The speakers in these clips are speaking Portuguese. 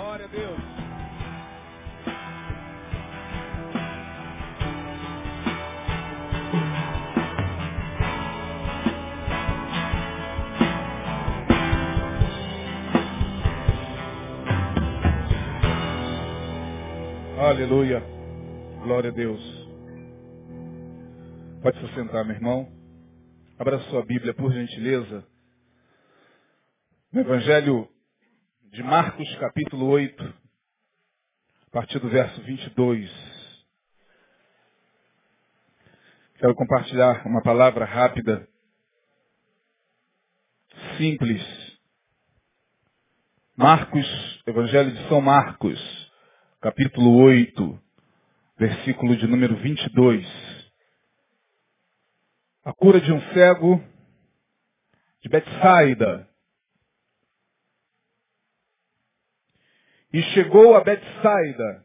Glória a Deus. Aleluia. Glória a Deus. Pode se sentar, meu irmão. Abra sua Bíblia, por gentileza. No Evangelho de Marcos, capítulo 8, a partir do verso 22. Quero compartilhar uma palavra rápida, simples. Marcos, Evangelho de São Marcos, capítulo 8, versículo de número 22. A cura de um cego de Betsaida. E chegou a Betsaida,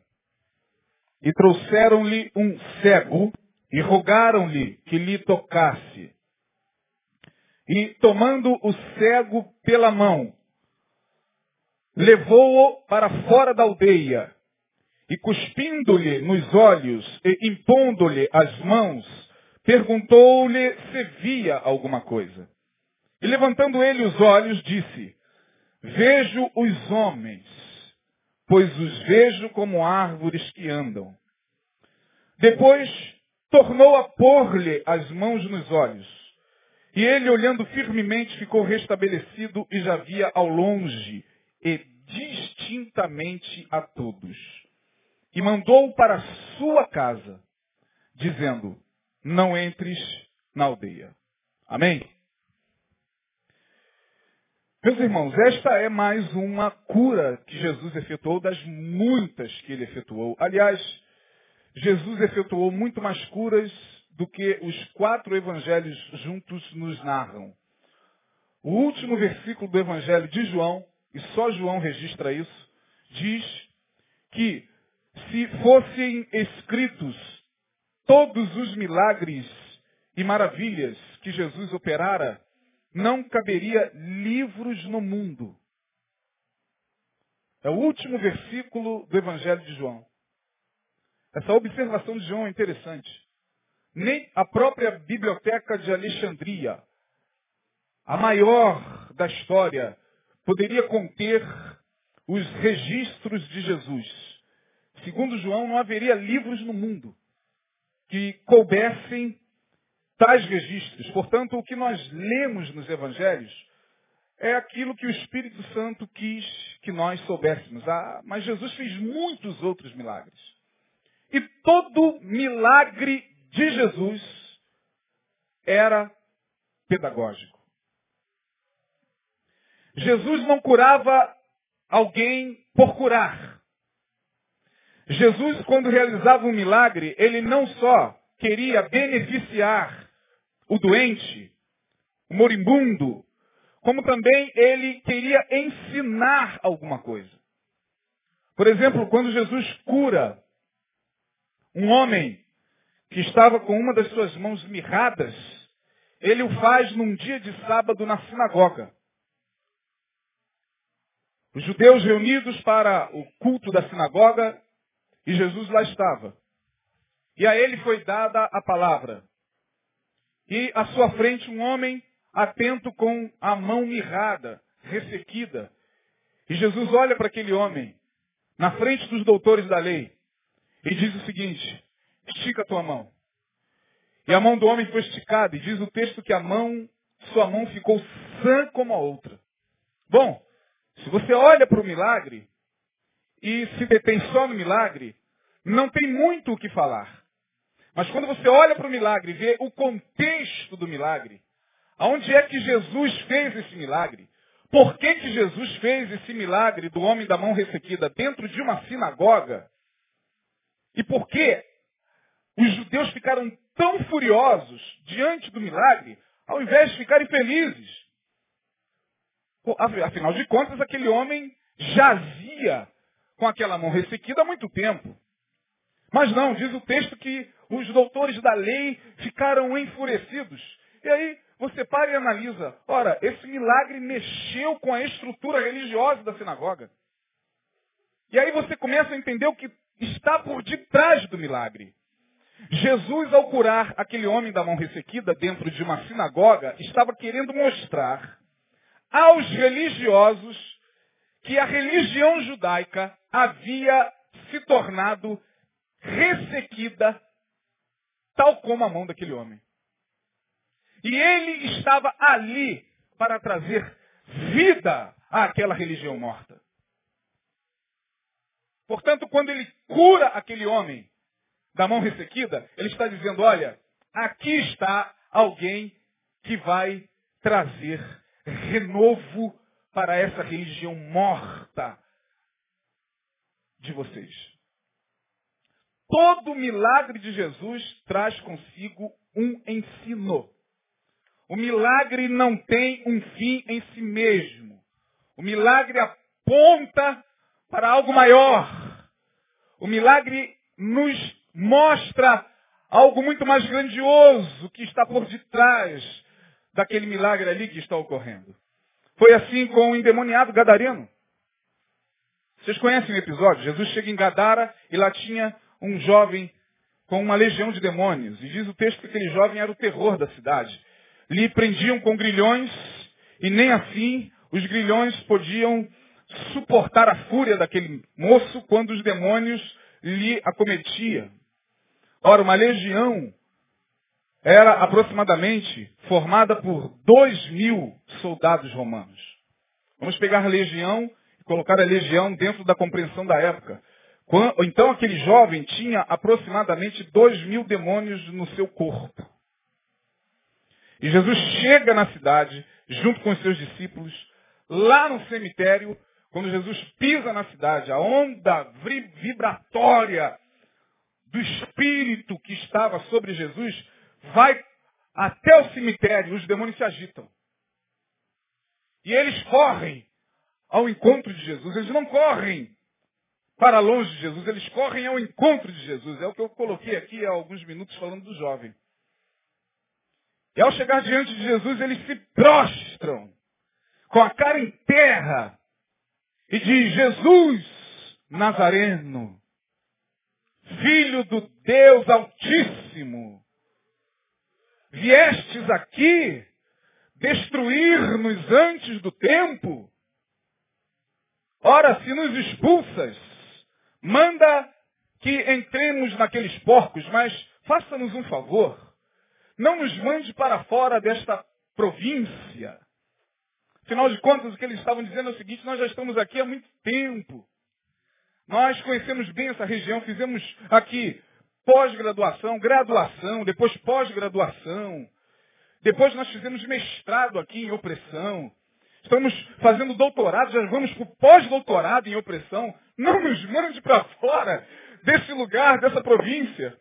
e trouxeram-lhe um cego, e rogaram-lhe que lhe tocasse. E tomando o cego pela mão, levou-o para fora da aldeia, e cuspindo-lhe nos olhos e impondo-lhe as mãos, perguntou-lhe se via alguma coisa. E levantando ele os olhos, disse, Vejo os homens, pois os vejo como árvores que andam. Depois tornou a pôr-lhe as mãos nos olhos. E ele, olhando firmemente, ficou restabelecido e já via ao longe e distintamente a todos. E mandou para sua casa, dizendo, não entres na aldeia. Amém? Meus irmãos, esta é mais uma cura que Jesus efetuou das muitas que ele efetuou. Aliás, Jesus efetuou muito mais curas do que os quatro evangelhos juntos nos narram. O último versículo do evangelho de João, e só João registra isso, diz que se fossem escritos todos os milagres e maravilhas que Jesus operara, não caberia livros no mundo. É o último versículo do Evangelho de João. Essa observação de João é interessante. Nem a própria biblioteca de Alexandria, a maior da história, poderia conter os registros de Jesus. Segundo João, não haveria livros no mundo que coubessem tais registros. Portanto, o que nós lemos nos evangelhos é aquilo que o Espírito Santo quis que nós soubéssemos. Ah, mas Jesus fez muitos outros milagres. E todo milagre de Jesus era pedagógico. Jesus não curava alguém por curar. Jesus, quando realizava um milagre, ele não só queria beneficiar o doente, o moribundo, como também ele queria ensinar alguma coisa. Por exemplo, quando Jesus cura um homem que estava com uma das suas mãos mirradas, ele o faz num dia de sábado na sinagoga. Os judeus reunidos para o culto da sinagoga e Jesus lá estava. E a ele foi dada a palavra. E à sua frente um homem atento com a mão mirrada, ressequida. E Jesus olha para aquele homem, na frente dos doutores da lei, e diz o seguinte, estica a tua mão. E a mão do homem foi esticada, e diz o texto que a mão, sua mão ficou sã como a outra. Bom, se você olha para o milagre, e se detém só no milagre, não tem muito o que falar. Mas quando você olha para o milagre e vê o contexto do milagre, aonde é que Jesus fez esse milagre? Por que, que Jesus fez esse milagre do homem da mão ressequida dentro de uma sinagoga? E por que os judeus ficaram tão furiosos diante do milagre, ao invés de ficarem felizes? Afinal de contas, aquele homem jazia com aquela mão ressequida há muito tempo. Mas não, diz o texto que os doutores da lei ficaram enfurecidos. E aí você para e analisa. Ora, esse milagre mexeu com a estrutura religiosa da sinagoga. E aí você começa a entender o que está por detrás do milagre. Jesus, ao curar aquele homem da mão ressequida dentro de uma sinagoga, estava querendo mostrar aos religiosos que a religião judaica havia se tornado ressequida, tal como a mão daquele homem. E ele estava ali para trazer vida àquela religião morta. Portanto, quando ele cura aquele homem da mão ressequida, ele está dizendo, olha, aqui está alguém que vai trazer renovo para essa religião morta de vocês. Todo milagre de Jesus traz consigo um ensino. O milagre não tem um fim em si mesmo. O milagre aponta para algo maior. O milagre nos mostra algo muito mais grandioso que está por detrás daquele milagre ali que está ocorrendo. Foi assim com o endemoniado gadareno. Vocês conhecem o episódio? Jesus chega em Gadara e lá tinha um jovem com uma legião de demônios. E diz o texto que aquele jovem era o terror da cidade. Lhe prendiam com grilhões e nem assim os grilhões podiam suportar a fúria daquele moço quando os demônios lhe acometiam. Ora, uma legião era aproximadamente formada por dois mil soldados romanos. Vamos pegar a legião e colocar a legião dentro da compreensão da época. Então aquele jovem tinha aproximadamente dois mil demônios no seu corpo. E Jesus chega na cidade, junto com os seus discípulos, lá no cemitério, quando Jesus pisa na cidade, a onda vibratória do Espírito que estava sobre Jesus vai até o cemitério, os demônios se agitam. E eles correm ao encontro de Jesus. Eles não correm para longe de Jesus, eles correm ao encontro de Jesus. É o que eu coloquei aqui há alguns minutos falando do jovem. E ao chegar diante de Jesus, eles se prostram com a cara em terra e diz, Jesus Nazareno, Filho do Deus Altíssimo, viestes aqui destruir-nos antes do tempo? Ora, se nos expulsas, manda que entremos naqueles porcos, mas faça-nos um favor. Não nos mande para fora desta província. Afinal de contas, o que eles estavam dizendo é o seguinte, nós já estamos aqui há muito tempo. Nós conhecemos bem essa região, fizemos aqui pós-graduação, graduação, depois pós-graduação. Depois nós fizemos mestrado aqui em opressão. Estamos fazendo doutorado, já vamos para o pós-doutorado em opressão. Não nos mande para fora desse lugar, dessa província.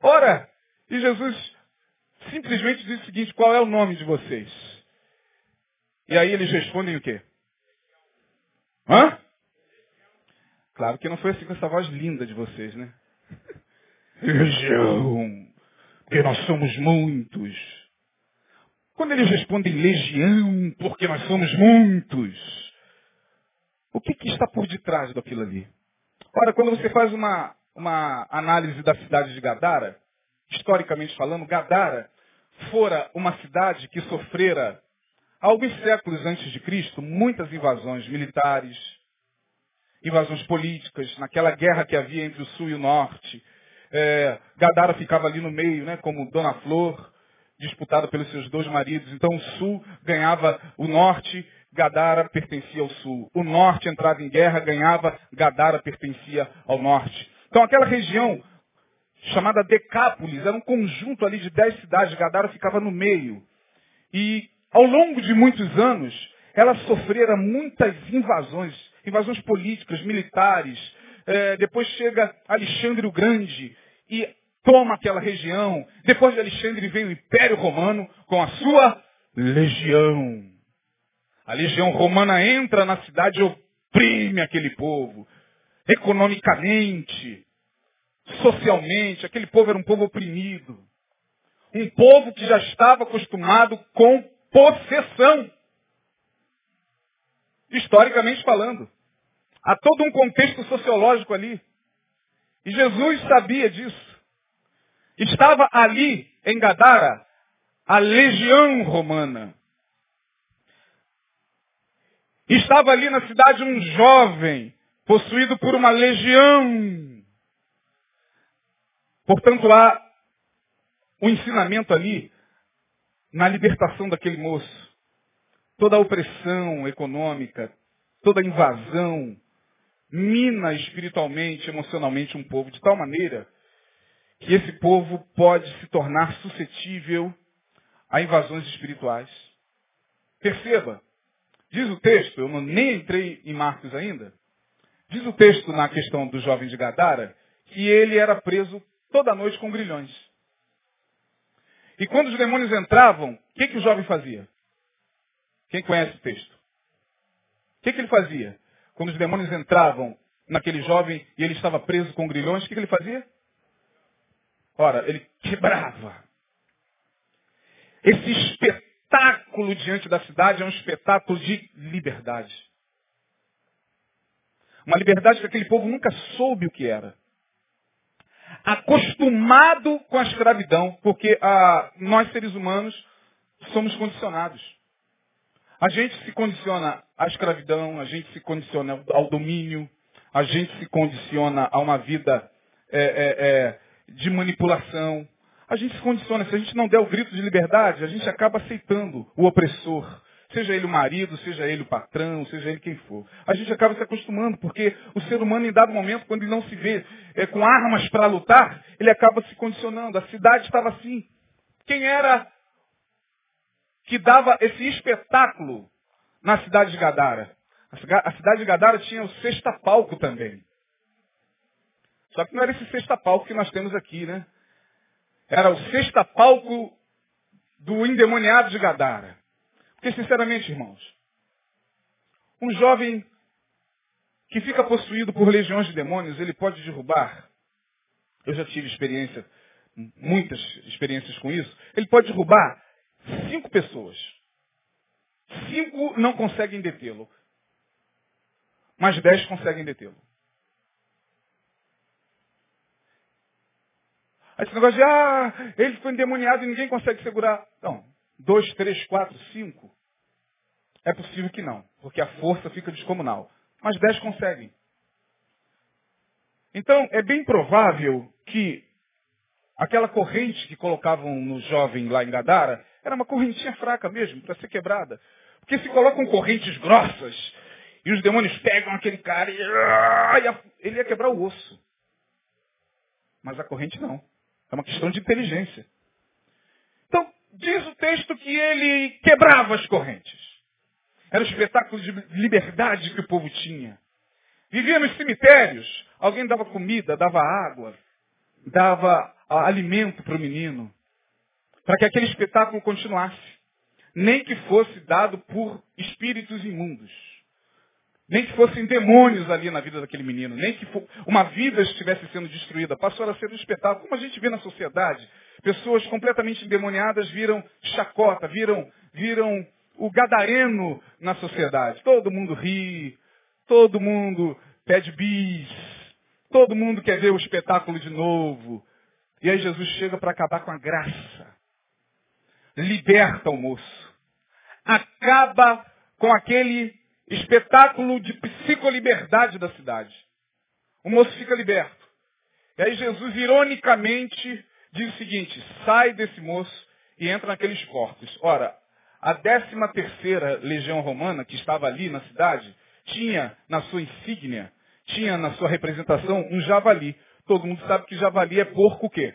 Ora, e Jesus simplesmente diz o seguinte, qual é o nome de vocês? E aí eles respondem o quê? Hã? Claro que não foi assim com essa voz linda de vocês, né? Legião, porque nós somos muitos. Quando eles respondem legião, porque nós somos muitos, o que, que está por detrás daquilo ali? Ora, quando você faz uma, uma análise da cidade de Gadara, historicamente falando, Gadara fora uma cidade que sofrera, alguns séculos antes de Cristo, muitas invasões militares, invasões políticas, naquela guerra que havia entre o sul e o norte. É, Gadara ficava ali no meio, né, como Dona Flor, disputada pelos seus dois maridos. Então o sul ganhava o norte, Gadara pertencia ao sul. O norte entrava em guerra, ganhava, Gadara pertencia ao norte. Então aquela região chamada Decápolis era um conjunto ali de dez cidades, Gadara ficava no meio. E ao longo de muitos anos, ela sofrera muitas invasões, invasões políticas, militares. É, depois chega Alexandre o Grande e toma aquela região. Depois de Alexandre vem o Império Romano com a sua legião. A legião romana entra na cidade e oprime aquele povo. Economicamente, socialmente, aquele povo era um povo oprimido. Um povo que já estava acostumado com possessão. Historicamente falando. Há todo um contexto sociológico ali. E Jesus sabia disso. Estava ali, em Gadara, a legião romana. Estava ali na cidade um jovem, possuído por uma legião. Portanto, há um ensinamento ali na libertação daquele moço. Toda a opressão econômica, toda a invasão, mina espiritualmente, emocionalmente um povo de tal maneira que esse povo pode se tornar suscetível a invasões espirituais. Perceba, diz o texto, eu não, nem entrei em Marcos ainda, diz o texto na questão do jovem de Gadara, que ele era preso toda noite com grilhões. E quando os demônios entravam, o que, que o jovem fazia? Quem conhece o texto? O que, que ele fazia? Quando os demônios entravam naquele jovem e ele estava preso com grilhões, o que, que ele fazia? Ora, ele quebrava. Esse espetáculo diante da cidade é um espetáculo de liberdade. Uma liberdade que aquele povo nunca soube o que era. Acostumado com a escravidão, porque ah, nós seres humanos somos condicionados. A gente se condiciona à escravidão, a gente se condiciona ao domínio, a gente se condiciona a uma vida é, é, de manipulação. A gente se condiciona. Se a gente não der o grito de liberdade, a gente acaba aceitando o opressor. Seja ele o marido, seja ele o patrão, seja ele quem for. A gente acaba se acostumando, porque o ser humano, em dado momento, quando ele não se vê é, com armas para lutar, ele acaba se condicionando. A cidade estava assim. Quem era que dava esse espetáculo na cidade de Gadara. A cidade de Gadara tinha o sexta palco também. Só que não era esse sexta palco que nós temos aqui, né? Era o sexta palco do endemoniado de Gadara. Porque, sinceramente, irmãos, um jovem que fica possuído por legiões de demônios, ele pode derrubar. Eu já tive experiência, muitas experiências com isso. Ele pode derrubar cinco pessoas. Cinco não conseguem detê-lo. Mas dez conseguem detê-lo. Esse negócio de, ah, ele foi endemoniado e ninguém consegue segurar. Não. Dois, três, quatro, cinco. É possível que não, porque a força fica descomunal. Mas dez conseguem. Então, é bem provável que aquela corrente que colocavam no jovem lá em Gadara era uma correntinha fraca mesmo, para ser quebrada. Porque se colocam correntes grossas e os demônios pegam aquele cara e ah, ele ia quebrar o osso. Mas a corrente não. É uma questão de inteligência. Então, diz o texto que ele quebrava as correntes. Era o espetáculo de liberdade que o povo tinha. Vivia nos cemitérios. Alguém dava comida, dava água, dava alimento para o menino para que aquele espetáculo continuasse. Nem que fosse dado por espíritos imundos. Nem que fossem demônios ali na vida daquele menino. Nem que uma vida estivesse sendo destruída. Passou a ser um espetáculo. Como a gente vê na sociedade, pessoas completamente endemoniadas viram chacota, viram, viram o gadareno na sociedade. Todo mundo ri, todo mundo pede bis, todo mundo quer ver o espetáculo de novo. E aí Jesus chega para acabar com a graça liberta o moço. Acaba com aquele espetáculo de psicoliberdade da cidade. O moço fica liberto. E aí Jesus, ironicamente, diz o seguinte, sai desse moço e entra naqueles corpos. Ora, a 13 terceira legião romana, que estava ali na cidade, tinha na sua insígnia, tinha na sua representação um javali. Todo mundo sabe que javali é porco o quê?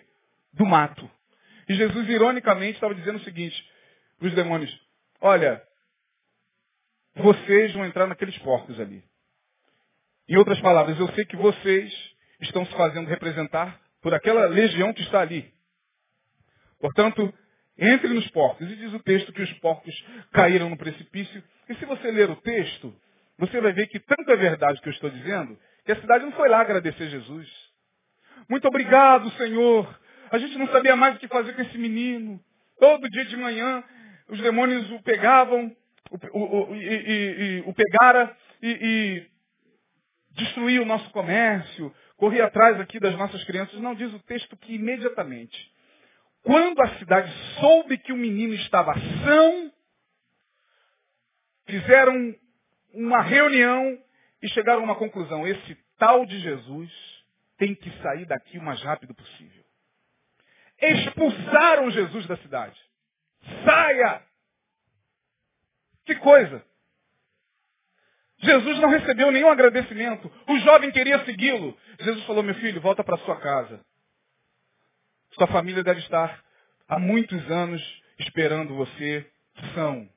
Do mato. E Jesus, ironicamente, estava dizendo o seguinte os demônios: Olha, vocês vão entrar naqueles porcos ali. Em outras palavras, eu sei que vocês estão se fazendo representar por aquela legião que está ali. Portanto, entre nos porcos. E diz o texto que os porcos caíram no precipício. E se você ler o texto, você vai ver que tanto é verdade que eu estou dizendo, que a cidade não foi lá agradecer Jesus. Muito obrigado, Senhor, a gente não sabia mais o que fazer com esse menino. Todo dia de manhã, os demônios o pegavam, o, o, e, e, e, o pegara, e, destruir o nosso comércio, correr atrás aqui das nossas crianças. Não diz o texto que imediatamente, quando a cidade soube que o menino estava são, fizeram uma reunião e chegaram a uma conclusão. Esse tal de Jesus tem que sair daqui o mais rápido possível. Expulsaram Jesus da cidade. Saia! Que coisa! Jesus não recebeu nenhum agradecimento. O jovem queria segui-lo. Jesus falou, meu filho, volta para sua casa. Sua família deve estar há muitos anos esperando você são.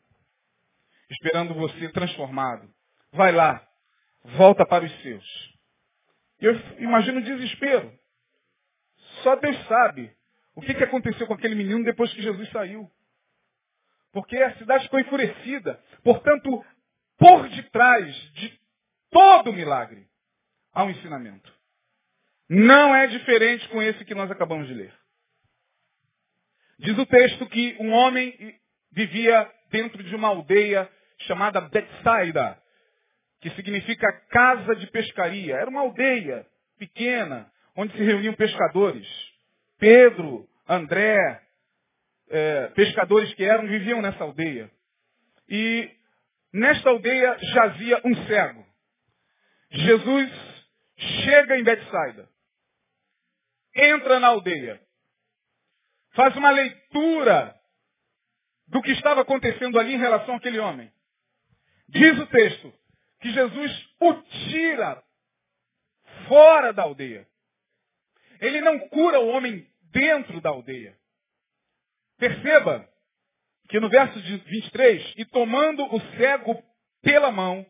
Esperando você transformado. Vai lá. Volta para os seus. Eu imagino o desespero. Só Deus sabe o que, que aconteceu com aquele menino depois que Jesus saiu. Porque a cidade ficou enfurecida. Portanto, por detrás de todo milagre há um ensinamento. Não é diferente com esse que nós acabamos de ler. Diz o texto que um homem vivia dentro de uma aldeia chamada Betsaida, que significa casa de pescaria. Era uma aldeia pequena, onde se reuniam pescadores. Pedro, André, é, pescadores que eram, viviam nessa aldeia. E nesta aldeia jazia um cego. Jesus chega em Betsaida, entra na aldeia, faz uma leitura do que estava acontecendo ali em relação àquele homem. Diz o texto que Jesus o tira fora da aldeia. Ele não cura o homem dentro da aldeia. Perceba que no verso 23, e tomando o cego pela mão,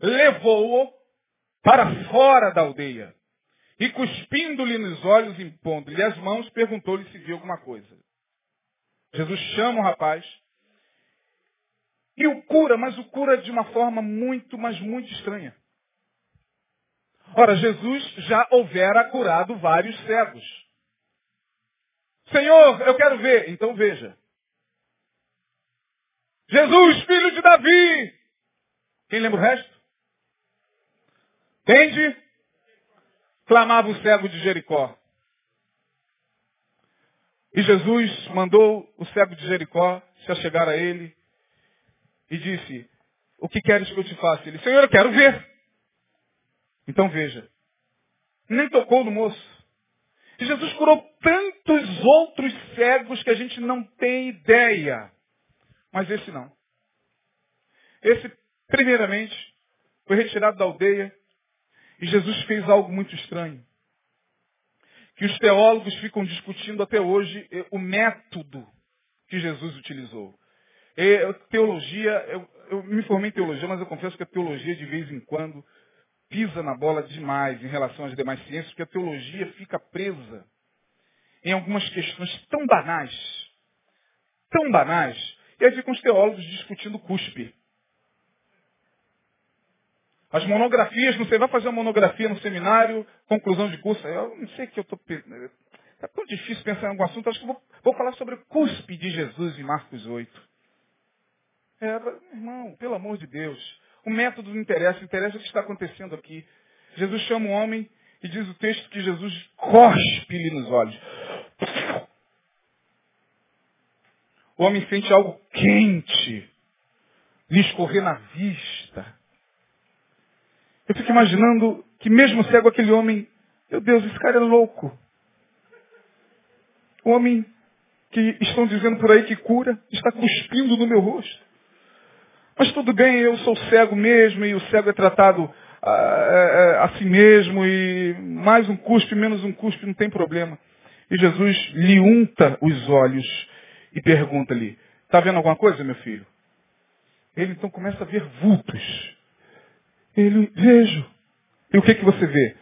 levou-o para fora da aldeia. E cuspindo-lhe nos olhos, impondo-lhe as mãos, perguntou-lhe se viu alguma coisa. Jesus chama o rapaz e o cura, mas o cura de uma forma muito, mas muito estranha. Ora, Jesus já houvera curado vários cegos. Senhor, eu quero ver. Então veja. Jesus, filho de Davi. Quem lembra o resto? Entende? Clamava o cego de Jericó. E Jesus mandou o cego de Jericó se achegar a ele e disse, o que queres que eu te faça? Ele, Senhor, eu quero ver. Então veja. Nem tocou no moço. E Jesus curou tantos outros cegos que a gente não tem ideia. Mas esse não. Esse, primeiramente, foi retirado da aldeia e Jesus fez algo muito estranho. Que os teólogos ficam discutindo até hoje eh, o método que Jesus utilizou. E, teologia, eu, eu me formei em teologia, mas eu confesso que a teologia de vez em quando pisa na bola demais em relação às demais ciências, porque a teologia fica presa em algumas questões tão banais, tão banais, e aí ficam os teólogos discutindo cuspe. As monografias, não sei, vai fazer uma monografia no seminário, conclusão de curso, eu não sei que eu estou... Está tão difícil pensar em algum assunto, acho que vou, vou falar sobre o cuspe de Jesus em Marcos 8. É, irmão, pelo amor de Deus, o método não interessa, interessa o que está acontecendo aqui. Jesus chama o homem e diz o texto que Jesus cospe-lhe nos olhos. O homem sente algo quente lhe escorrer na vista. Eu fico imaginando que mesmo cego aquele homem, meu Deus, esse cara é louco. O homem que estão dizendo por aí que cura, está cuspindo no meu rosto. Mas tudo bem, eu sou cego mesmo e o cego é tratado a, a si mesmo e mais um cuspe, menos um cuspe, não tem problema. E Jesus lhe unta os olhos e pergunta-lhe, está vendo alguma coisa, meu filho? Ele então começa a ver vultos. Ele, vejo. E o que, que você vê?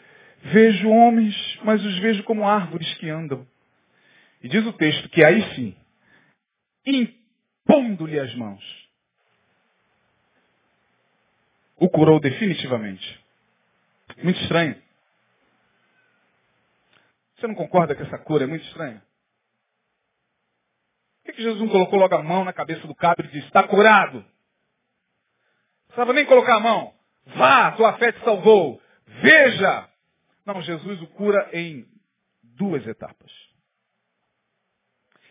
Vejo homens, mas os vejo como árvores que andam. E diz o texto que aí sim, impondo-lhe as mãos, o curou definitivamente. Muito estranho. Você não concorda que essa cura é muito estranha? Por que, Jesus não colocou logo a mão na cabeça do cabra e disse, está curado? Não precisava nem colocar a mão. Vá, tua fé te salvou. veja. Não, Jesus o cura em duas etapas.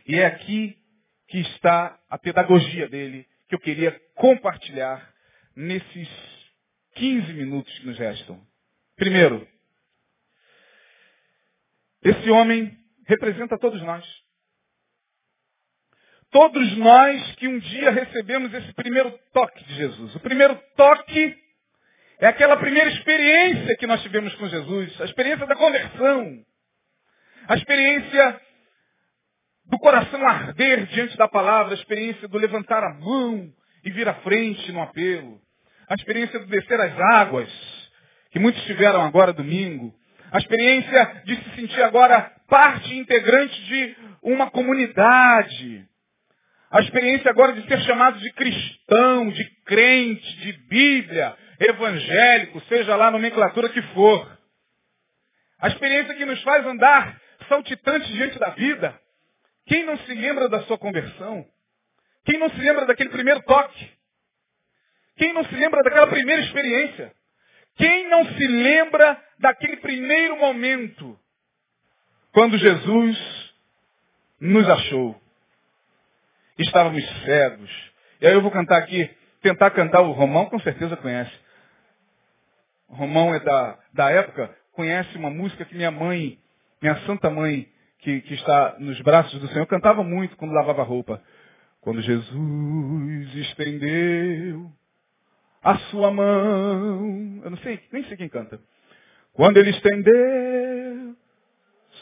E é aqui que está a pedagogia dele, que eu queria compartilhar nesses 15 minutos que nos restam. Primeiro, esse homem representa todos nós. Todos nós que um dia recebemos esse primeiro toque de Jesus. O primeiro toque é aquela primeira experiência que nós tivemos com Jesus, a experiência da conversão, a experiência do coração arder diante da palavra, a experiência do levantar a mão e vir à frente no apelo, a experiência do descer as águas, que muitos tiveram agora domingo, a experiência de se sentir agora parte integrante de uma comunidade, a experiência agora de ser chamado de cristão, de crente, de Bíblia, evangélico, seja lá a nomenclatura que for. A experiência que nos faz andar saltitante diante da vida. Quem não se lembra da sua conversão? Quem não se lembra daquele primeiro toque? Quem não se lembra daquela primeira experiência? Quem não se lembra daquele primeiro momento quando Jesus nos achou? Estávamos cegos. E aí eu vou cantar aqui, tentar cantar o Romão, com certeza conhece. O Romão é da, da época, conhece uma música que minha mãe, minha santa mãe, que, que está nos braços do Senhor, cantava muito quando lavava roupa. Quando Jesus estendeu a sua mão. Eu não sei, nem sei quem canta. Quando ele estendeu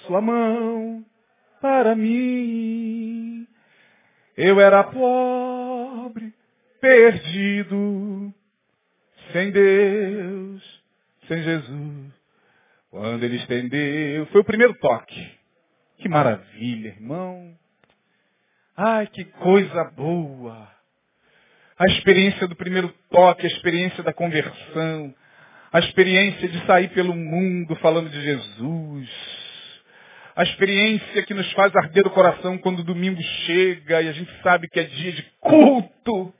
sua mão para mim, eu era pobre, perdido, sem Deus, sem Jesus. Quando ele estendeu, foi o primeiro toque. Que maravilha, irmão. Ai, que coisa boa. A experiência do primeiro toque, a experiência da conversão, a experiência de sair pelo mundo falando de Jesus a experiência que nos faz arder o coração quando o domingo chega e a gente sabe que é dia de culto.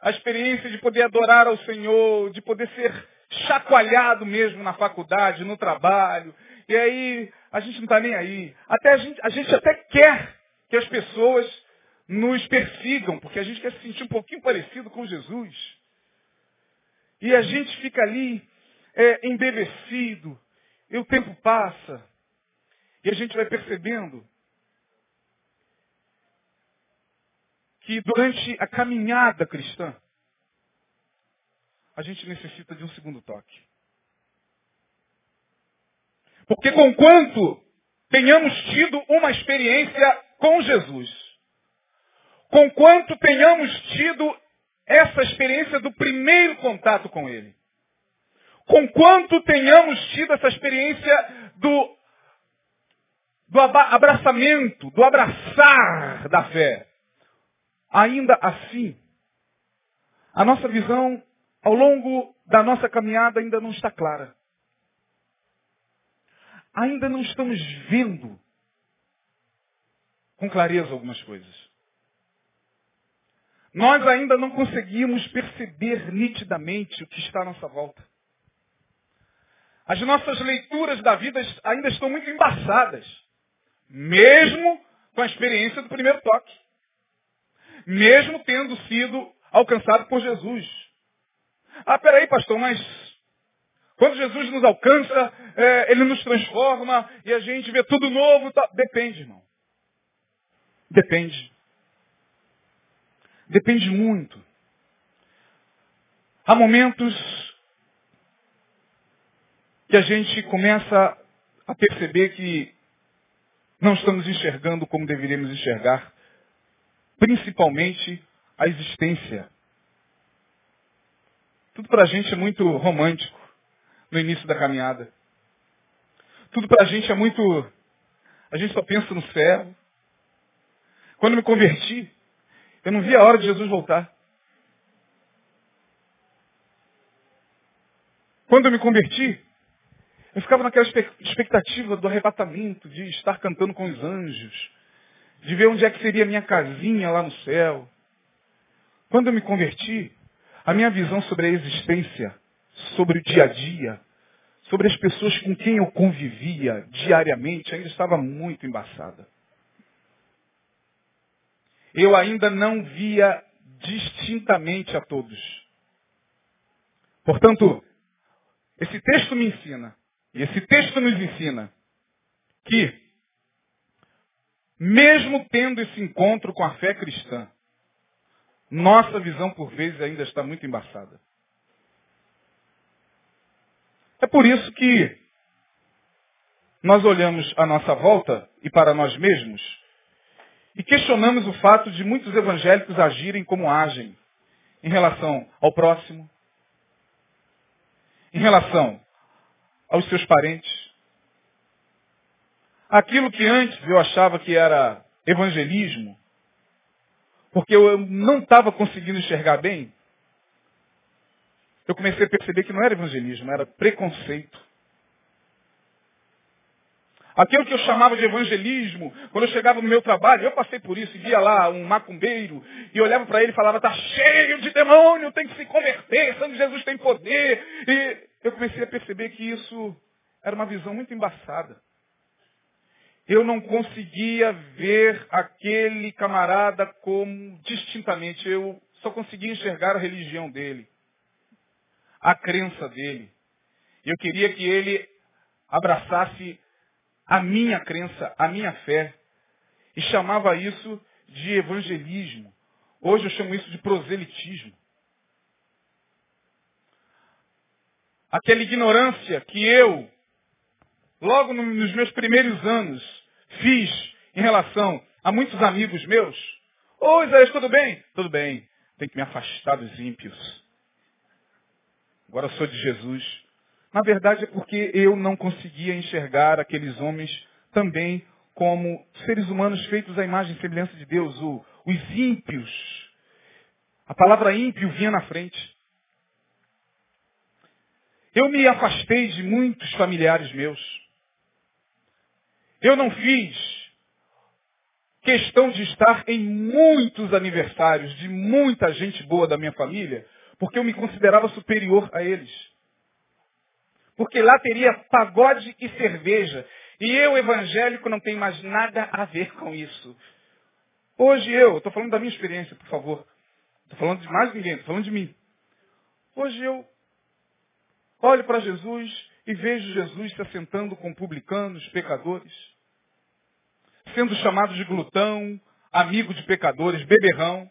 A experiência de poder adorar ao Senhor, de poder ser chacoalhado mesmo na faculdade, no trabalho. E aí a gente não está nem aí. Até a gente, a gente até quer que as pessoas nos persigam, porque a gente quer se sentir um pouquinho parecido com Jesus. E a gente fica ali é, embevecido, e o tempo passa, e a gente vai percebendo que durante a caminhada cristã, a gente necessita de um segundo toque. Porque conquanto tenhamos tido uma experiência com Jesus, conquanto tenhamos tido essa experiência do primeiro contato com Ele, conquanto tenhamos tido essa experiência do do abraçamento, do abraçar da fé. Ainda assim, a nossa visão ao longo da nossa caminhada ainda não está clara. Ainda não estamos vendo com clareza algumas coisas. Nós ainda não conseguimos perceber nitidamente o que está à nossa volta. As nossas leituras da vida ainda estão muito embaçadas. Mesmo com a experiência do primeiro toque. Mesmo tendo sido alcançado por Jesus. Ah, peraí, pastor, mas quando Jesus nos alcança, é, ele nos transforma e a gente vê tudo novo. Tá... Depende, irmão. Depende. Depende muito. Há momentos que a gente começa a perceber que não estamos enxergando como deveríamos enxergar, principalmente a existência. Tudo para a gente é muito romântico no início da caminhada. Tudo para a gente é muito. A gente só pensa no céu. Quando me converti, eu não vi a hora de Jesus voltar. Quando eu me converti, eu ficava naquela expectativa do arrebatamento, de estar cantando com os anjos, de ver onde é que seria a minha casinha lá no céu. Quando eu me converti, a minha visão sobre a existência, sobre o dia a dia, sobre as pessoas com quem eu convivia diariamente ainda estava muito embaçada. Eu ainda não via distintamente a todos. Portanto, esse texto me ensina, e esse texto nos ensina, que, mesmo tendo esse encontro com a fé cristã, nossa visão por vezes ainda está muito embaçada. É por isso que nós olhamos à nossa volta e para nós mesmos e questionamos o fato de muitos evangélicos agirem como agem em relação ao próximo, em relação aos seus parentes. Aquilo que antes eu achava que era evangelismo, porque eu não estava conseguindo enxergar bem, eu comecei a perceber que não era evangelismo, era preconceito. Aquilo que eu chamava de evangelismo, quando eu chegava no meu trabalho, eu passei por isso, e via lá um macumbeiro, e olhava para ele e falava, está cheio de demônio, tem que se converter, de Jesus tem poder. E eu comecei a perceber que isso era uma visão muito embaçada. Eu não conseguia ver aquele camarada como distintamente, eu só conseguia enxergar a religião dele a crença dele. Eu queria que ele abraçasse a minha crença, a minha fé. E chamava isso de evangelismo. Hoje eu chamo isso de proselitismo. Aquela ignorância que eu, logo nos meus primeiros anos, fiz em relação a muitos amigos meus. Ô Isaías, tudo bem? Tudo bem. Tem que me afastar dos ímpios agora sou de Jesus. Na verdade é porque eu não conseguia enxergar aqueles homens também como seres humanos feitos à imagem e semelhança de Deus, o, os ímpios. A palavra ímpio vinha na frente. Eu me afastei de muitos familiares meus. Eu não fiz questão de estar em muitos aniversários de muita gente boa da minha família, porque eu me considerava superior a eles. Porque lá teria pagode e cerveja. E eu, evangélico, não tenho mais nada a ver com isso. Hoje eu, estou falando da minha experiência, por favor. Estou falando de mais ninguém, estou falando de mim. Hoje eu olho para Jesus e vejo Jesus se assentando com publicanos, pecadores, sendo chamado de glutão, amigo de pecadores, beberrão.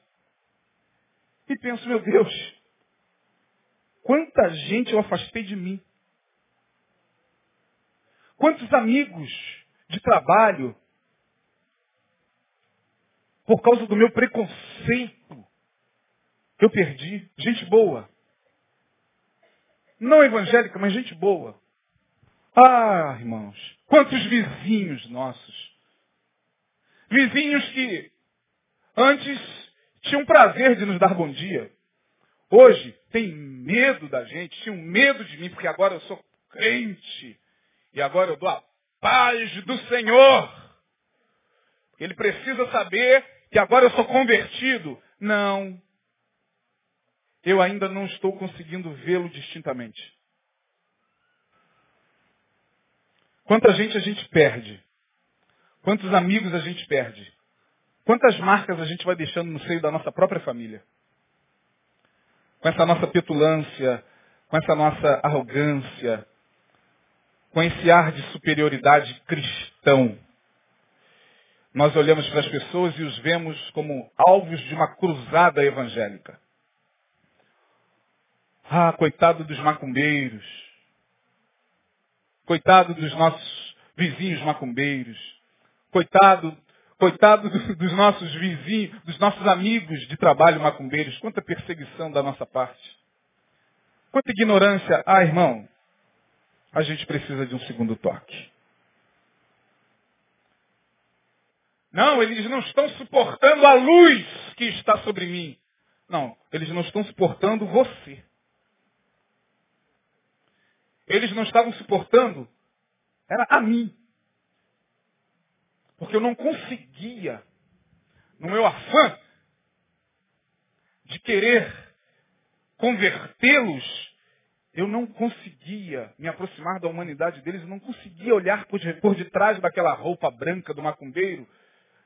E penso, meu Deus, Quanta gente eu afastei de mim. Quantos amigos de trabalho, por causa do meu preconceito, eu perdi. Gente boa. Não evangélica, mas gente boa. Ah, irmãos, quantos vizinhos nossos. Vizinhos que antes tinham prazer de nos dar bom dia. Hoje tem medo da gente, tinham medo de mim, porque agora eu sou crente. E agora eu dou a paz do Senhor. Ele precisa saber que agora eu sou convertido. Não. Eu ainda não estou conseguindo vê-lo distintamente. Quanta gente a gente perde? Quantos amigos a gente perde? Quantas marcas a gente vai deixando no seio da nossa própria família? com essa nossa petulância, com essa nossa arrogância, com esse ar de superioridade cristão. Nós olhamos para as pessoas e os vemos como alvos de uma cruzada evangélica. Ah, coitado dos macumbeiros. Coitado dos nossos vizinhos macumbeiros. Coitado Coitado dos nossos vizinhos, dos nossos amigos de trabalho macumbeiros. Quanta perseguição da nossa parte. Quanta ignorância. Ah, irmão, a gente precisa de um segundo toque. Não, eles não estão suportando a luz que está sobre mim. Não, eles não estão suportando você. Eles não estavam suportando, era a mim. Porque eu não conseguia, no meu afã de querer convertê-los, eu não conseguia me aproximar da humanidade deles, eu não conseguia olhar por, por detrás daquela roupa branca do macumbeiro,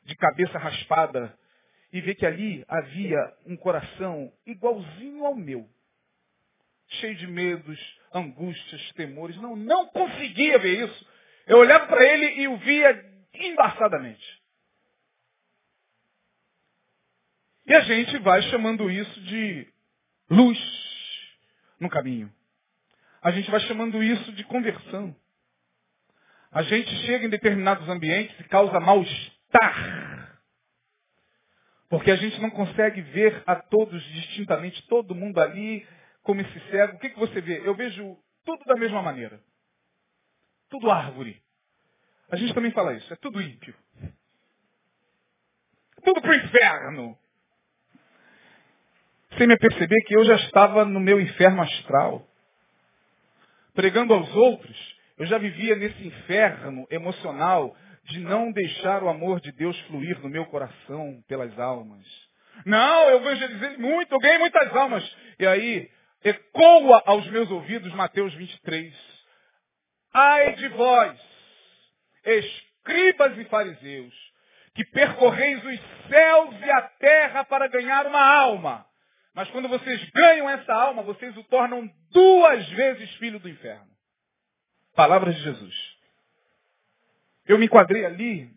de cabeça raspada, e ver que ali havia um coração igualzinho ao meu. Cheio de medos, angústias, temores. Não, não conseguia ver isso. Eu olhava para ele e o via embaçadamente. E a gente vai chamando isso de luz no caminho. A gente vai chamando isso de conversão. A gente chega em determinados ambientes e causa mal-estar. Porque a gente não consegue ver a todos distintamente, todo mundo ali como esse cego. O que, que você vê? Eu vejo tudo da mesma maneira. Tudo árvore. A gente também fala isso. É tudo ímpio. Tudo pro inferno. Sem me perceber que eu já estava no meu inferno astral pregando aos outros, eu já vivia nesse inferno emocional de não deixar o amor de Deus fluir no meu coração pelas almas. Não, eu evangelizei muito, eu ganhei muitas almas. E aí, ecoa aos meus ouvidos Mateus 23. Ai de vós, escribas e fariseus, que percorreis os céus e a terra para ganhar uma alma. Mas quando vocês ganham essa alma, vocês o tornam duas vezes filho do inferno. Palavras de Jesus. Eu me enquadrei ali.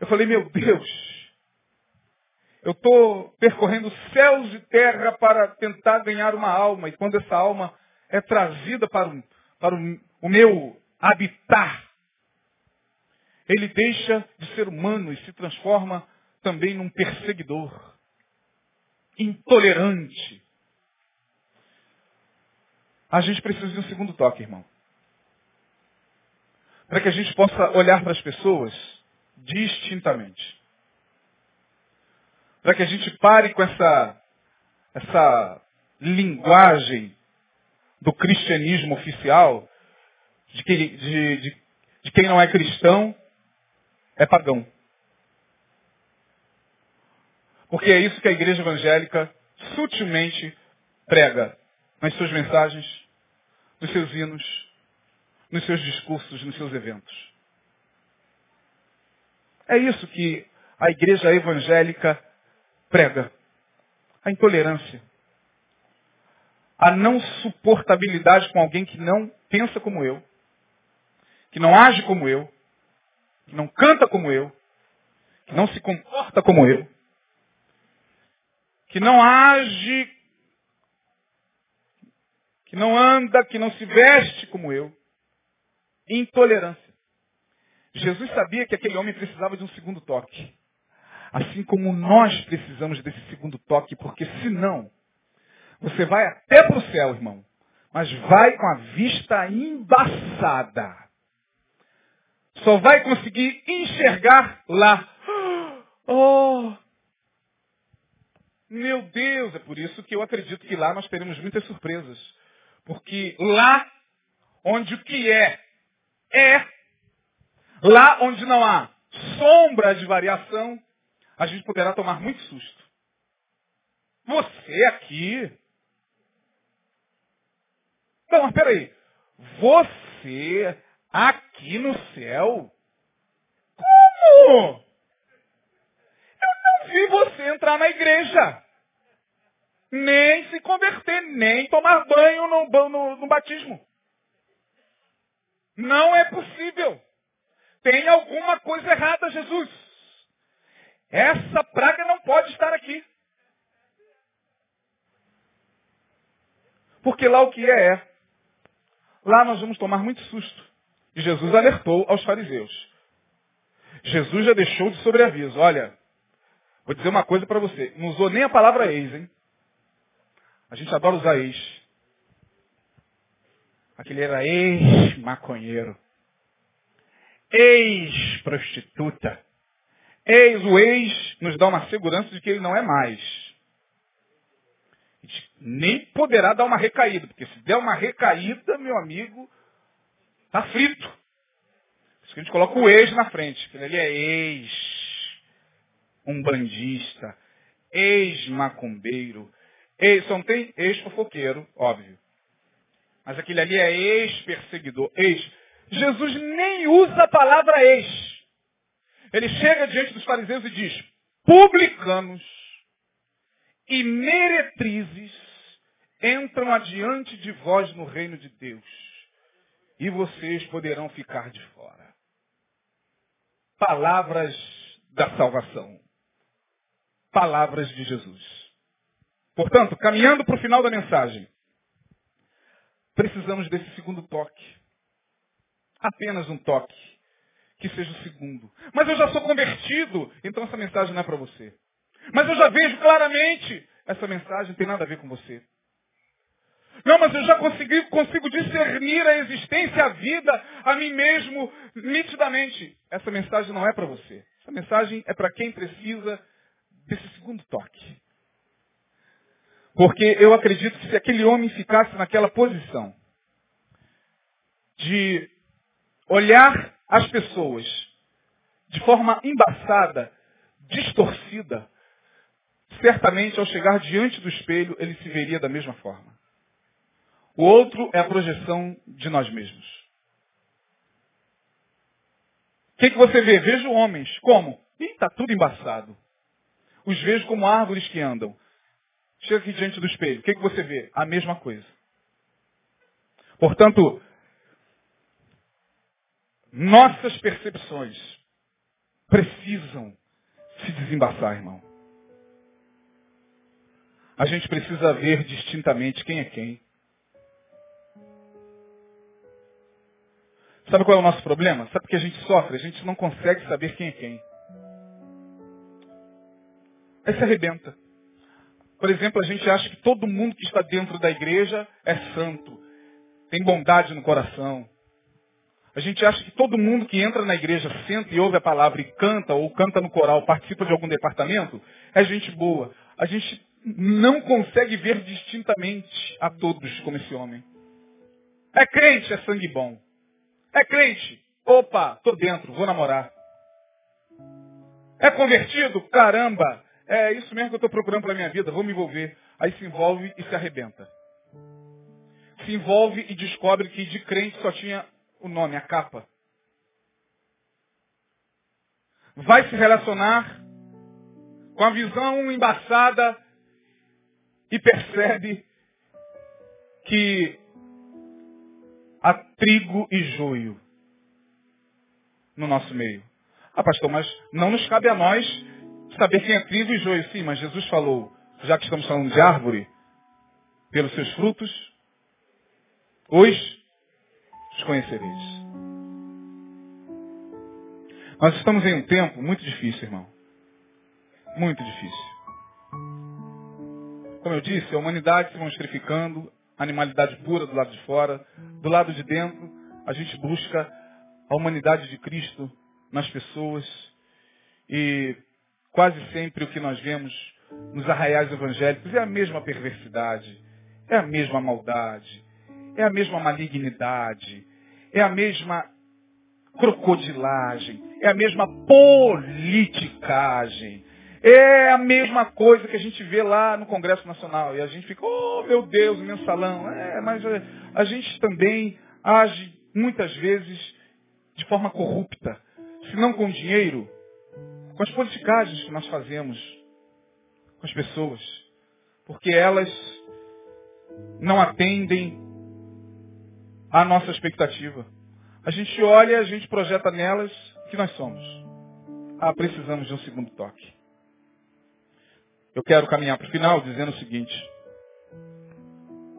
Eu falei, meu Deus, eu estou percorrendo céus e terra para tentar ganhar uma alma. E quando essa alma é trazida para, o, para o, meu habitat, ele deixa de ser humano e se transforma também num perseguidor intolerante. A gente precisa de um segundo toque, irmão. Para que a gente possa olhar para as pessoas distintamente. Para que a gente pare com essa, essa linguagem do cristianismo oficial, de, que, de, de, de quem não é cristão é pagão. Porque é isso que a igreja evangélica sutilmente prega nas suas mensagens, nos seus hinos, nos seus discursos, nos seus eventos. É isso que a igreja evangélica prega. A intolerância. A não suportabilidade com alguém que não pensa como eu, que não age como eu, que não canta como eu, que não se comporta como eu que não age, que não anda, que não se veste como eu. Intolerância. Jesus sabia que aquele homem precisava de um segundo toque. Assim como nós precisamos desse segundo toque, porque senão, você vai até para o céu, irmão, mas vai com a vista embaçada. Só vai conseguir enxergar lá. Oh, meu Deus, é por isso que eu acredito que lá nós teremos muitas surpresas. Porque lá onde o que é, é. Lá onde não há sombra de variação, a gente poderá tomar muito susto. Você aqui. Não, mas peraí. Você aqui no céu? Como? Vi você entrar na igreja. Nem se converter, nem tomar banho no, no, no batismo. Não é possível. Tem alguma coisa errada, Jesus. Essa praga não pode estar aqui. Porque lá o que é, é. Lá nós vamos tomar muito susto. E Jesus alertou aos fariseus. Jesus já deixou de sobreaviso. Olha, Vou dizer uma coisa para você. Não usou nem a palavra ex, hein? A gente adora usar ex. Aquele era ex-maconheiro. Ex-prostituta. Ex, o ex nos dá uma segurança de que ele não é mais. Nem poderá dar uma recaída, porque se der uma recaída, meu amigo, tá frito. Por isso que a gente coloca o ex na frente, porque ele é ex um bandista, ex-macumbeiro, ex, só não tem ex-fofoqueiro, óbvio. Mas aquele ali é ex-perseguidor. Ex. Jesus nem usa a palavra ex. Ele chega diante dos fariseus e diz, publicanos e meretrizes entram adiante de vós no reino de Deus. E vocês poderão ficar de fora. Palavras da salvação. Palavras de Jesus. Portanto, caminhando para o final da mensagem, precisamos desse segundo toque. Apenas um toque. Que seja o segundo. Mas eu já sou convertido, então essa mensagem não é para você. Mas eu já vejo claramente, essa mensagem não tem nada a ver com você. Não, mas eu já consegui, consigo discernir a existência, a vida, a mim mesmo, nitidamente. Essa mensagem não é para você. Essa mensagem é para quem precisa desse segundo toque. Porque eu acredito que se aquele homem ficasse naquela posição de olhar as pessoas de forma embaçada, distorcida, certamente ao chegar diante do espelho ele se veria da mesma forma. O outro é a projeção de nós mesmos. O que, que você vê? Vejo homens. Como? Ih, está tudo embaçado. Os vejo como árvores que andam. Chega aqui diante do espelho. O que, que você vê? A mesma coisa. Portanto, nossas percepções precisam se desembaçar, irmão. A gente precisa ver distintamente quem é quem. Sabe qual é o nosso problema? Sabe que a gente sofre? A gente não consegue saber quem é quem. Aí se arrebenta. Por exemplo, a gente acha que todo mundo que está dentro da igreja é santo, tem bondade no coração. A gente acha que todo mundo que entra na igreja, senta e ouve a palavra e canta, ou canta no coral, participa de algum departamento, é gente boa. A gente não consegue ver distintamente a todos como esse homem. É crente, é sangue bom. É crente, opa, tô dentro, vou namorar. É convertido? Caramba, é isso mesmo que eu estou procurando para a minha vida, vou me envolver. Aí se envolve e se arrebenta. Se envolve e descobre que de crente só tinha o nome, a capa. Vai se relacionar com a visão embaçada e percebe que há trigo e joio no nosso meio. Ah, pastor, mas não nos cabe a nós saber quem é trigo e joio. Sim, mas Jesus falou, já que estamos falando de árvore, pelos seus frutos, os os conhecereis. Nós estamos em um tempo muito difícil, irmão. Muito difícil. Como eu disse, a humanidade se monstrificando, animalidade pura do lado de fora. Do lado de dentro, a gente busca a humanidade de Cristo nas pessoas. E Quase sempre o que nós vemos nos arraiais evangélicos é a mesma perversidade, é a mesma maldade, é a mesma malignidade, é a mesma crocodilagem, é a mesma politicagem, é a mesma coisa que a gente vê lá no Congresso Nacional. E a gente fica, oh meu Deus, mensalão. É, mas a gente também age muitas vezes de forma corrupta. Se não com dinheiro, com as politicagens que nós fazemos com as pessoas, porque elas não atendem à nossa expectativa. A gente olha, a gente projeta nelas que nós somos. Ah, precisamos de um segundo toque. Eu quero caminhar para o final dizendo o seguinte.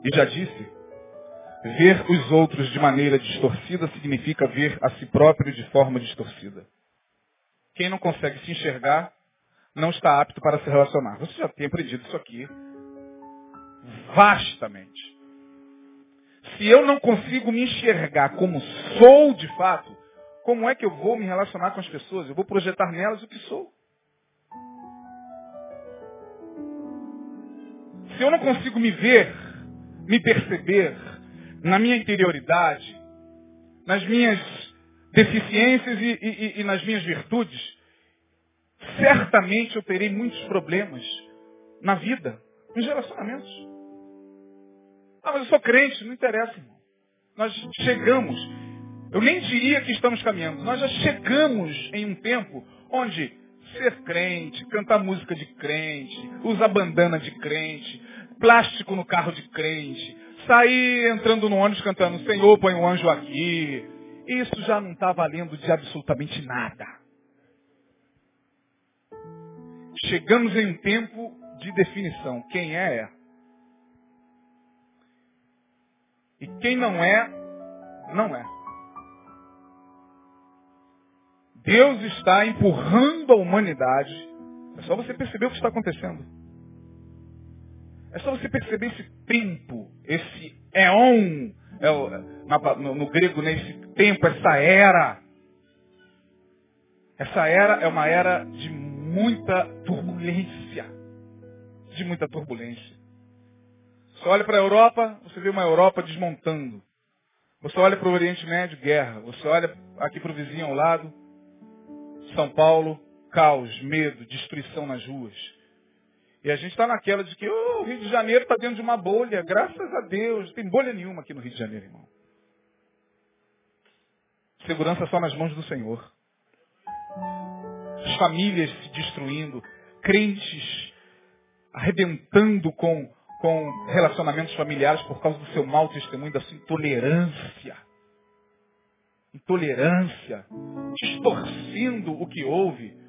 E já disse, ver os outros de maneira distorcida significa ver a si próprio de forma distorcida. Quem não consegue se enxergar não está apto para se relacionar. Você já tem aprendido isso aqui vastamente. Se eu não consigo me enxergar como sou de fato, como é que eu vou me relacionar com as pessoas? Eu vou projetar nelas o que sou. Se eu não consigo me ver, me perceber na minha interioridade, nas minhas deficiências e, e, e nas minhas virtudes, certamente eu terei muitos problemas na vida, nos relacionamentos. Ah, mas eu sou crente, não interessa, irmão. Nós chegamos, eu nem diria que estamos caminhando, nós já chegamos em um tempo onde ser crente, cantar música de crente, usar bandana de crente, plástico no carro de crente, sair entrando no ônibus cantando Senhor, põe um anjo aqui. Isso já não está valendo de absolutamente nada. Chegamos em um tempo de definição. Quem é, é. E quem não é, não é. Deus está empurrando a humanidade. É só você perceber o que está acontecendo. É só você perceber esse tempo, esse éon, é no, no, grego, né, esse tempo, essa era. Essa era é uma era de muita turbulência. De muita turbulência. Você olha para a Europa, você vê uma Europa desmontando. Você olha para o Oriente Médio, guerra. Você olha aqui para o vizinho ao lado, São Paulo, caos, medo, destruição nas ruas. E a gente está naquela de que oh, o Rio de Janeiro está dentro de uma bolha. Graças a Deus. Não tem bolha nenhuma aqui no Rio de Janeiro, irmão. Segurança só nas mãos do Senhor. As famílias se destruindo. Crentes arrebentando com, com relacionamentos familiares por causa do seu mau testemunho, da sua intolerância. Intolerância. Distorcendo o que houve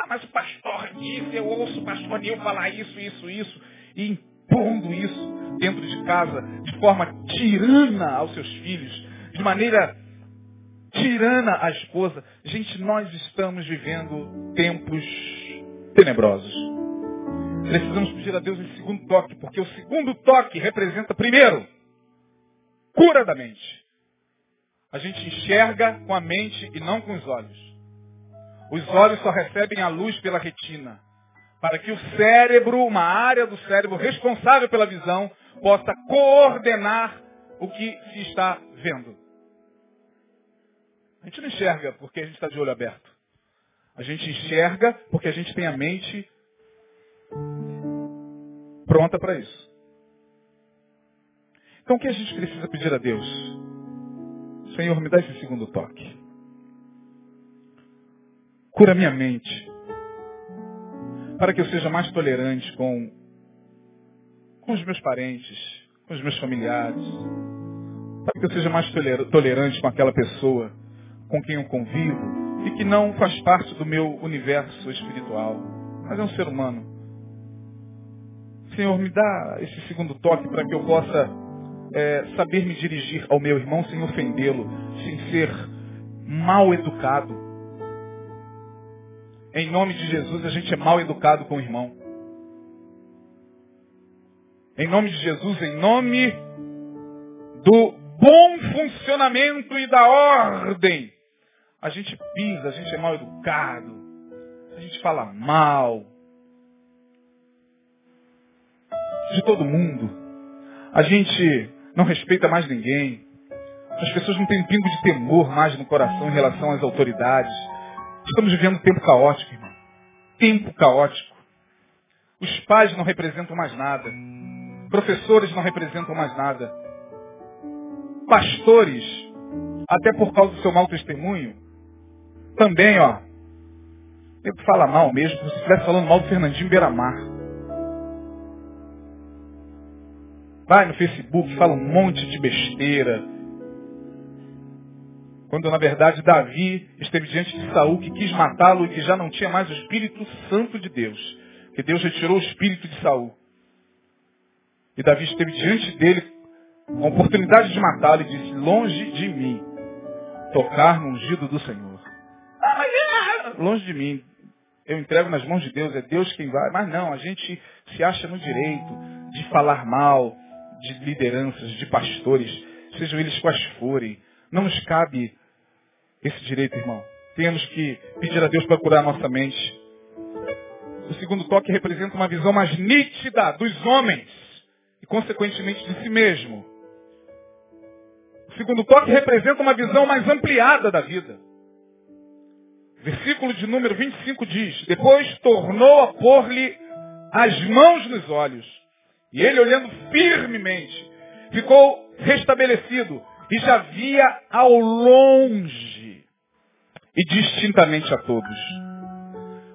ah, mas o pastor disse, eu ouço o pastor Nil falar isso, isso, isso, e impondo isso dentro de casa, de forma tirana aos seus filhos, de maneira tirana à esposa. Gente, nós estamos vivendo tempos tenebrosos. Precisamos pedir a Deus esse segundo toque, porque o segundo toque representa, primeiro, cura da mente. A gente enxerga com a mente e não com os olhos. Os olhos só recebem a luz pela retina. Para que o cérebro, uma área do cérebro responsável pela visão, possa coordenar o que se está vendo. A gente não enxerga porque a gente está de olho aberto. A gente enxerga porque a gente tem a mente pronta para isso. Então o que a gente precisa pedir a Deus? Senhor, me dá esse segundo toque. Cura minha mente. Para que eu seja mais tolerante com, com os meus parentes, com os meus familiares. Para que eu seja mais tolerante com aquela pessoa com quem eu convivo e que não faz parte do meu universo espiritual, mas é um ser humano. Senhor, me dá esse segundo toque para que eu possa é, saber me dirigir ao meu irmão sem ofendê-lo, sem ser mal educado, em nome de Jesus, a gente é mal educado com o irmão. Em nome de Jesus, em nome do bom funcionamento e da ordem, a gente pisa, a gente é mal educado, a gente fala mal de todo mundo, a gente não respeita mais ninguém, as pessoas não têm um pingo de temor mais no coração em relação às autoridades. Estamos vivendo um tempo caótico, irmão. Tempo caótico. Os pais não representam mais nada. Professores não representam mais nada. Pastores, até por causa do seu mau testemunho, também, ó. Eu fala mal mesmo, se você estivesse falando mal do Fernandinho Beiramar. Vai no Facebook, fala um monte de besteira, quando na verdade Davi esteve diante de Saul que quis matá-lo e que já não tinha mais o Espírito Santo de Deus. Que Deus retirou o Espírito de Saul. E Davi esteve diante dele com a oportunidade de matá-lo e disse, longe de mim, tocar no ungido do Senhor. Longe de mim. Eu entrego nas mãos de Deus, é Deus quem vai. Mas não, a gente se acha no direito de falar mal de lideranças, de pastores, sejam eles quais forem. Não nos cabe esse direito, irmão. Temos que pedir a Deus para curar a nossa mente. O segundo toque representa uma visão mais nítida dos homens e, consequentemente, de si mesmo. O segundo toque representa uma visão mais ampliada da vida. Versículo de número 25 diz: Depois tornou a pôr-lhe as mãos nos olhos. E ele, olhando firmemente, ficou restabelecido e já via ao longe e distintamente a todos.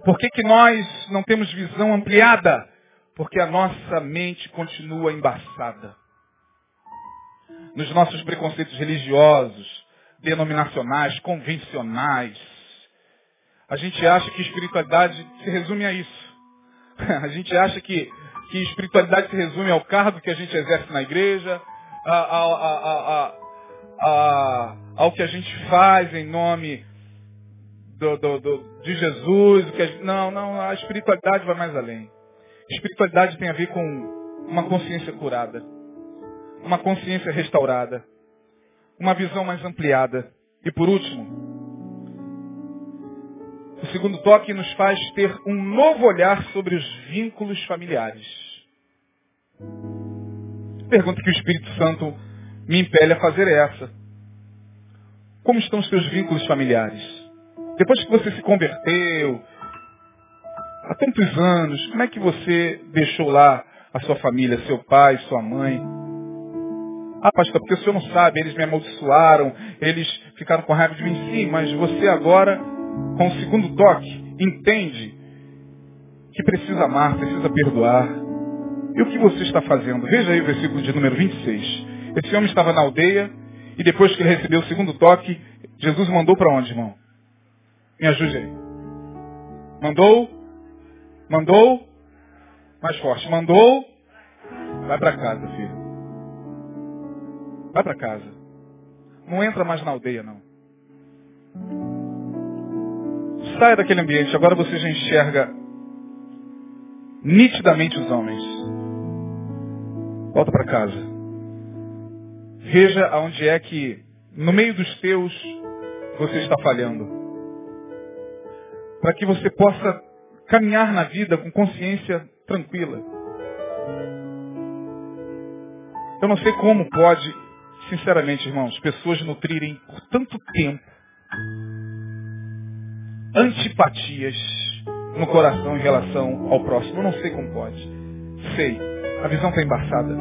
Por que, que nós não temos visão ampliada? Porque a nossa mente continua embaçada. Nos nossos preconceitos religiosos, denominacionais, convencionais. A gente acha que espiritualidade se resume a isso. A gente acha que, que espiritualidade se resume ao cargo que a gente exerce na igreja, a, a, a, ao que a gente faz em nome do, do, do, de Jesus. Gente, não, não, a espiritualidade vai mais além. Espiritualidade tem a ver com uma consciência curada, uma consciência restaurada, uma visão mais ampliada. E por último, o segundo toque nos faz ter um novo olhar sobre os vínculos familiares. Pergunta que o Espírito Santo me impele a fazer é essa. Como estão os seus vínculos familiares? Depois que você se converteu, há tantos anos, como é que você deixou lá a sua família, seu pai, sua mãe? Ah, pastor, porque o senhor não sabe, eles me amaldiçoaram, eles ficaram com raiva de mim. Sim, mas você agora, com o segundo toque, entende que precisa amar, precisa perdoar. E o que você está fazendo? Veja aí o versículo de número 26. Esse homem estava na aldeia e depois que ele recebeu o segundo toque, Jesus mandou para onde, irmão? Me ajude aí. Mandou? Mandou? Mais forte. Mandou? Vai para casa, filho. Vai para casa. Não entra mais na aldeia, não. Saia daquele ambiente. Agora você já enxerga nitidamente os homens. Volta para casa. Veja aonde é que, no meio dos teus, você está falhando. Para que você possa caminhar na vida com consciência tranquila. Eu não sei como pode sinceramente, irmãos, pessoas nutrirem por tanto tempo antipatias no coração em relação ao próximo. Eu não sei como pode. Sei. A visão está embaçada.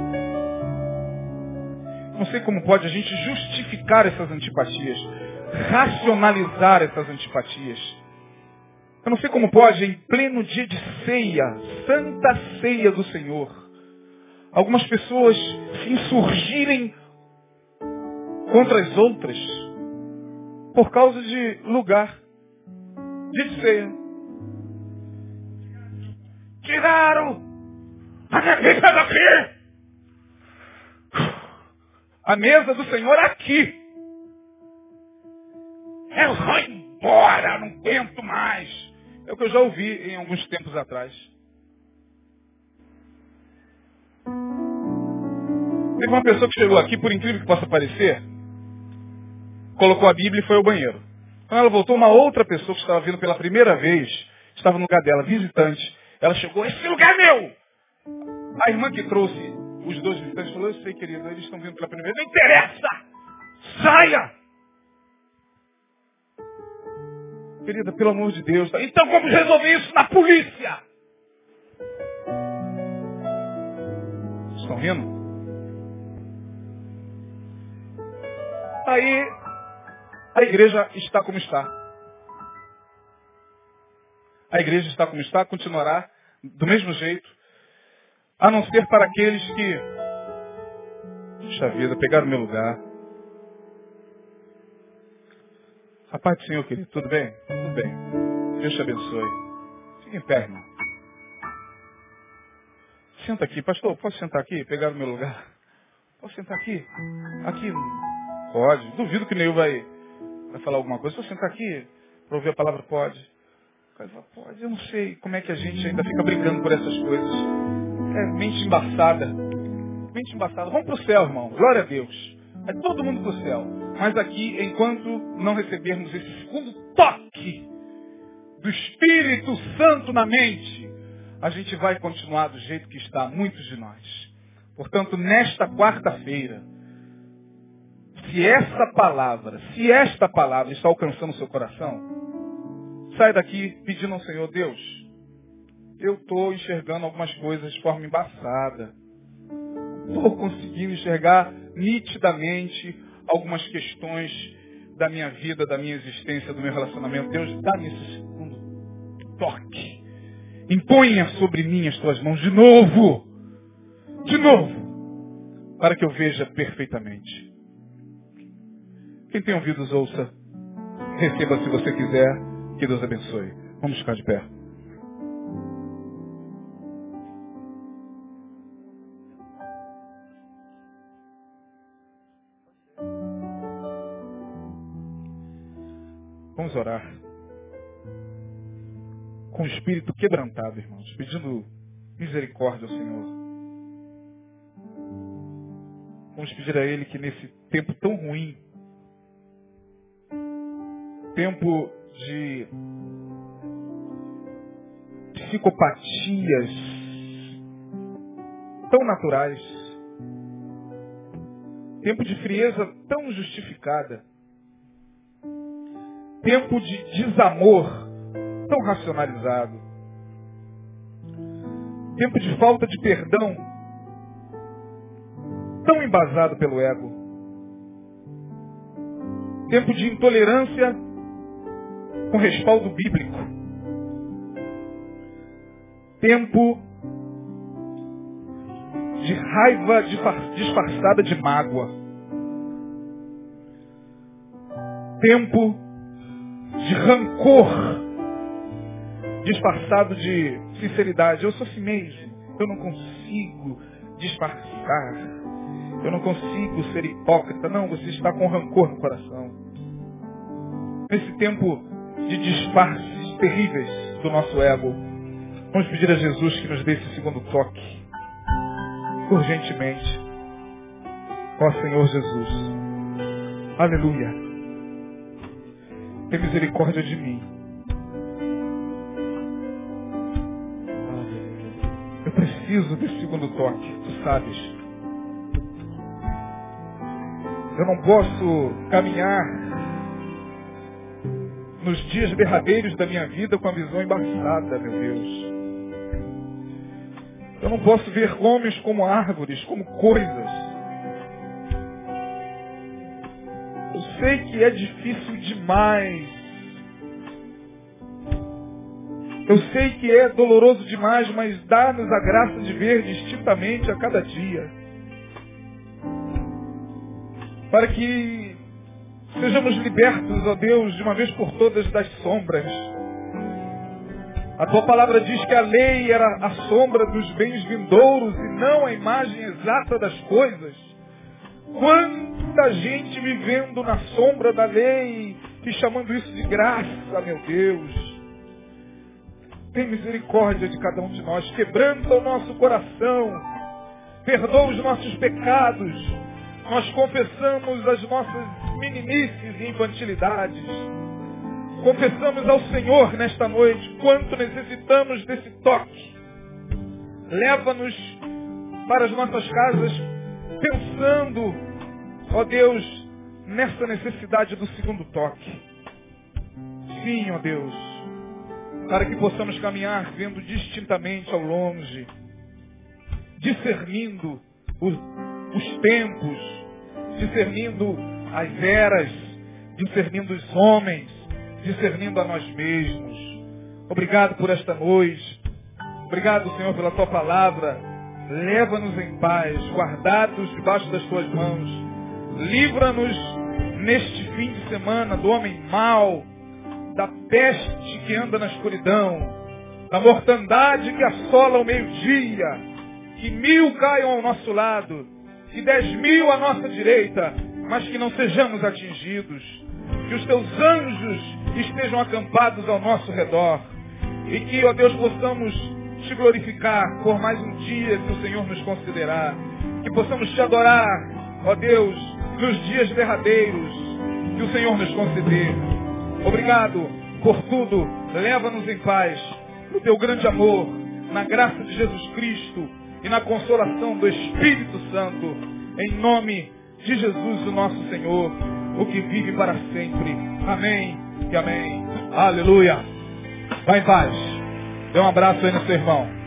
Não sei como pode a gente justificar essas antipatias, racionalizar essas antipatias. Eu não sei como pode, em pleno dia de ceia, santa ceia do Senhor, algumas pessoas se insurgirem contra as outras por causa de lugar, de ceia. Tiraram a mesa daqui! A mesa do Senhor aqui. Eu vou embora, não aguento mais. É o que eu já ouvi em alguns tempos atrás. Teve uma pessoa que chegou aqui, por incrível que possa parecer, colocou a Bíblia e foi ao banheiro. Quando ela voltou, uma outra pessoa que estava vindo pela primeira vez, estava no lugar dela, visitante. Ela chegou, esse lugar é meu! A irmã que trouxe os dois visitantes falou, eu sei, querido, eles estão vindo pela primeira vez. Não interessa! Saia! Querida, pelo amor de Deus. Tá? Então vamos resolver isso na polícia! Estão rindo? Aí a igreja está como está. A igreja está como está, continuará do mesmo jeito, a não ser para aqueles que, puxa vida, pegaram meu lugar. A paz do Senhor, querido, tudo bem? Tudo bem. Deus te abençoe. Fique em pé, irmão. Senta aqui, pastor, posso sentar aqui? Pegar o meu lugar? Posso sentar aqui? Aqui? Pode. Duvido que Neil vai vai falar alguma coisa. Você sentar aqui para ouvir a palavra, pode. Pode. Eu não sei como é que a gente ainda fica brigando por essas coisas. É mente embaçada. Mente embaçada. Vamos para o céu, irmão. Glória a Deus. É todo mundo para o céu. Mas aqui, enquanto não recebermos esse segundo toque do Espírito Santo na mente, a gente vai continuar do jeito que está, muitos de nós. Portanto, nesta quarta-feira, se essa palavra, se esta palavra está alcançando o seu coração, sai daqui pedindo ao Senhor, Deus, eu estou enxergando algumas coisas de forma embaçada. estou conseguindo enxergar nitidamente algumas questões da minha vida, da minha existência, do meu relacionamento. Deus, dá-me esse segundo toque. Imponha sobre mim as tuas mãos de novo. De novo. Para que eu veja perfeitamente. Quem tem ouvidos, ouça. Receba se você quiser. Que Deus abençoe. Vamos ficar de pé. Orar. Com o espírito quebrantado, irmãos, pedindo misericórdia ao Senhor. Vamos pedir a Ele que nesse tempo tão ruim, tempo de psicopatias tão naturais, tempo de frieza tão justificada, tempo de desamor tão racionalizado, tempo de falta de perdão tão embasado pelo ego, tempo de intolerância com respaldo bíblico, tempo de raiva disfarçada de mágoa, tempo de rancor disfarçado de sinceridade. Eu sou assim mesmo. Eu não consigo disfarçar. Eu não consigo ser hipócrita. Não, você está com rancor no coração. Nesse tempo de disfarces terríveis do nosso ego, vamos pedir a Jesus que nos dê esse segundo toque. Urgentemente. Ó Senhor Jesus. Aleluia. Tem misericórdia de mim. Eu preciso desse segundo toque, tu sabes. Eu não posso caminhar nos dias derradeiros da minha vida com a visão embaçada, meu Deus. Eu não posso ver homens como árvores, como coisas. Sei que é difícil demais. Eu sei que é doloroso demais, mas dá-nos a graça de ver distintamente a cada dia. Para que sejamos libertos, ó Deus, de uma vez por todas das sombras. A tua palavra diz que a lei era a sombra dos bens vindouros e não a imagem exata das coisas. Quanta gente vivendo na sombra da lei e chamando isso de graça, meu Deus. Tem misericórdia de cada um de nós, quebranta o nosso coração, perdoa os nossos pecados. Nós confessamos as nossas meninices e infantilidades. Confessamos ao Senhor nesta noite quanto necessitamos desse toque. Leva-nos para as nossas casas pensando, ó Deus, nessa necessidade do segundo toque. Sim, ó Deus, para que possamos caminhar vendo distintamente ao longe, discernindo os, os tempos, discernindo as eras, discernindo os homens, discernindo a nós mesmos. Obrigado por esta noite. Obrigado, Senhor, pela tua palavra Leva-nos em paz, guardados debaixo das tuas mãos. Livra-nos neste fim de semana do homem mau, da peste que anda na escuridão, da mortandade que assola o meio-dia. Que mil caiam ao nosso lado, que dez mil à nossa direita, mas que não sejamos atingidos. Que os teus anjos estejam acampados ao nosso redor. E que, ó Deus, possamos te glorificar por mais um dia que o Senhor nos considerar. Que possamos te adorar, ó Deus, nos dias derradeiros que o Senhor nos conceder. Obrigado por tudo. Leva-nos em paz, no teu grande amor, na graça de Jesus Cristo e na consolação do Espírito Santo. Em nome de Jesus, o nosso Senhor, o que vive para sempre. Amém e amém. Aleluia. Vai em paz. Dê um abraço aí no seu irmão.